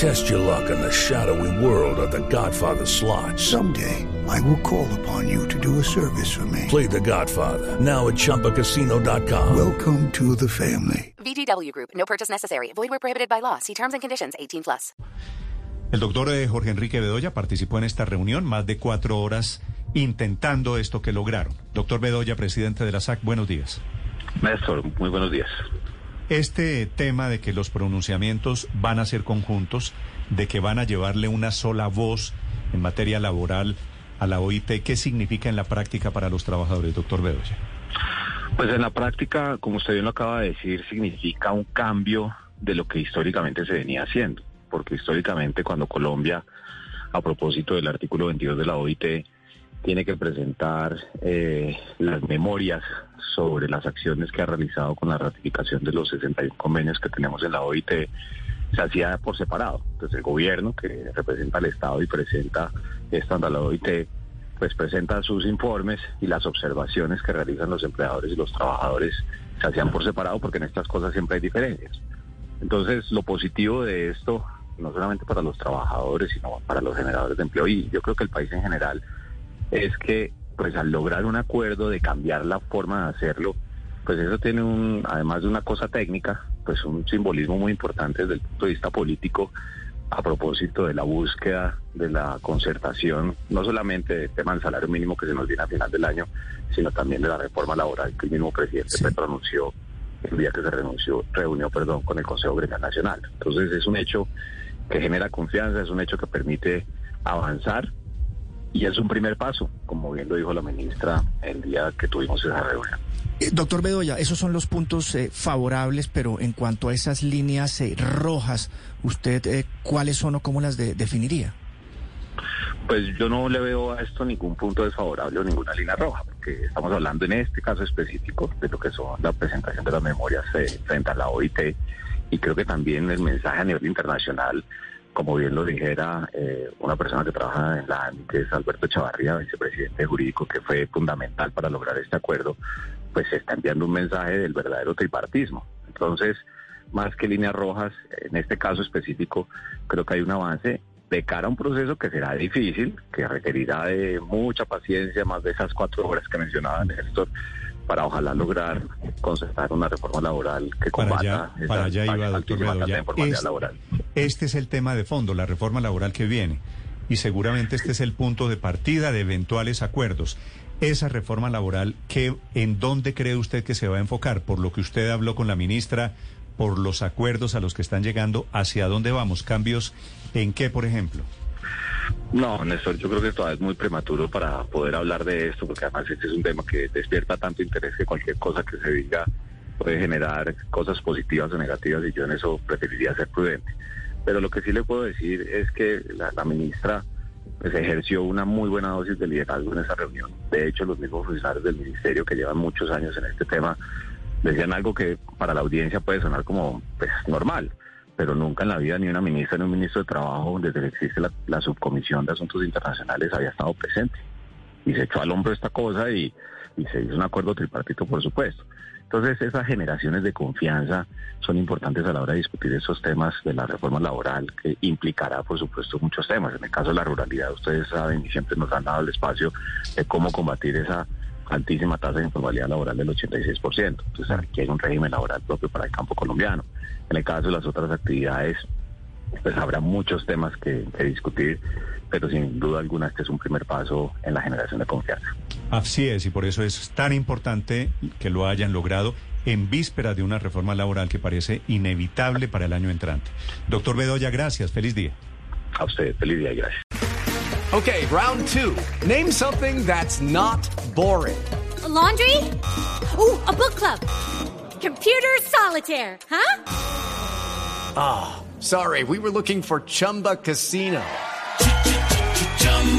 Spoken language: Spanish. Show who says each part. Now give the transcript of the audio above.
Speaker 1: Test your luck in the shadowy world of The Godfather slot.
Speaker 2: Someday, I will call upon you to do a service for me.
Speaker 1: Play The Godfather now at ChumbaCasino.com.
Speaker 2: Welcome to the family.
Speaker 3: VGW Group. No purchase necessary. Void where prohibited by law. See terms and conditions. 18 plus.
Speaker 4: El doctor eh, Jorge Enrique Bedoya participó en esta reunión más de cuatro horas intentando esto que lograron. Doctor Bedoya, presidente de la SAC, buenos días.
Speaker 5: Maestro, muy buenos días.
Speaker 4: Este tema de que los pronunciamientos van a ser conjuntos, de que van a llevarle una sola voz en materia laboral a la OIT, ¿qué significa en la práctica para los trabajadores, doctor Bedoya?
Speaker 5: Pues en la práctica, como usted bien lo acaba de decir, significa un cambio de lo que históricamente se venía haciendo, porque históricamente cuando Colombia, a propósito del artículo 22 de la OIT, tiene que presentar eh, las memorias sobre las acciones que ha realizado con la ratificación de los 61 convenios que tenemos en la OIT, se hacía por separado. Entonces el gobierno, que representa al Estado y presenta esto ante la OIT, pues presenta sus informes y las observaciones que realizan los empleadores y los trabajadores se hacían por separado porque en estas cosas siempre hay diferencias. Entonces lo positivo de esto, no solamente para los trabajadores, sino para los generadores de empleo y yo creo que el país en general, es que pues al lograr un acuerdo de cambiar la forma de hacerlo, pues eso tiene un, además de una cosa técnica, pues un simbolismo muy importante desde el punto de vista político a propósito de la búsqueda de la concertación, no solamente del tema del salario mínimo que se nos viene a final del año, sino también de la reforma laboral que el mismo presidente Petro anunció el día que se renunció, reunió perdón, con el Consejo Gremial Nacional. Entonces es un hecho que genera confianza, es un hecho que permite avanzar y es un primer paso, como bien lo dijo la ministra el día que tuvimos esa reunión.
Speaker 6: Eh, doctor Bedoya, esos son los puntos eh, favorables, pero en cuanto a esas líneas eh, rojas, ¿usted eh, cuáles son o cómo las de- definiría?
Speaker 5: Pues yo no le veo a esto ningún punto desfavorable o ninguna línea roja, porque estamos hablando en este caso específico de lo que son la presentación de las memorias eh, frente a la OIT y creo que también el mensaje a nivel internacional, como bien lo dijera eh, una persona que trabaja en la ANI, que es Alberto Chavarría, vicepresidente jurídico, que fue fundamental para lograr este acuerdo, pues se está enviando un mensaje del verdadero tripartismo. Entonces, más que líneas rojas, en este caso específico, creo que hay un avance de cara a un proceso que será difícil, que requerirá de mucha paciencia, más de esas cuatro horas que mencionaba Néstor, para ojalá lograr concertar una reforma laboral que
Speaker 4: Para
Speaker 5: combata
Speaker 4: allá, para allá iba, doctor Bedoya. Es-
Speaker 5: laboral.
Speaker 4: Este es el tema de fondo, la reforma laboral que viene. Y seguramente este es el punto de partida de eventuales acuerdos. Esa reforma laboral, ¿qué, ¿en dónde cree usted que se va a enfocar? Por lo que usted habló con la ministra, por los acuerdos a los que están llegando, ¿hacia dónde vamos? ¿Cambios en qué, por ejemplo?
Speaker 5: No, Néstor, yo creo que todavía es muy prematuro para poder hablar de esto, porque además este es un tema que despierta tanto interés que cualquier cosa que se diga puede generar cosas positivas o negativas y yo en eso preferiría ser prudente. Pero lo que sí le puedo decir es que la, ministra pues, ejerció una muy buena dosis de liderazgo en esa reunión. De hecho, los mismos funcionarios del ministerio que llevan muchos años en este tema decían algo que para la audiencia puede sonar como pues, normal, pero nunca en la vida ni una ministra ni un ministro de Trabajo, desde que existe la, subcomisión de asuntos internacionales, había estado presente. Y se echó al hombro esta cosa y se hizo un acuerdo tripartito, por supuesto. Entonces, esas generaciones de confianza son importantes a la hora de discutir esos temas de la reforma laboral, que implicará, por supuesto, muchos temas. En el caso de la ruralidad, ustedes saben y siempre nos han dado el espacio de cómo combatir esa altísima tasa de informalidad laboral del 86%. Entonces, hay un régimen laboral propio para el campo colombiano. En el caso de las otras actividades, pues habrá muchos temas que, que discutir, pero sin duda alguna este es un primer paso en la generación de confianza.
Speaker 4: Así es, y por eso es tan importante que lo hayan logrado en víspera de una reforma laboral que parece inevitable para el año entrante. Doctor Bedoya, gracias, feliz día.
Speaker 5: A usted, feliz día y gracias.
Speaker 7: Okay, round two. Name something that's not boring.
Speaker 8: A laundry? Ooh, a book club. Computer solitaire, huh?
Speaker 7: Sorry, we were looking for Chumba Casino.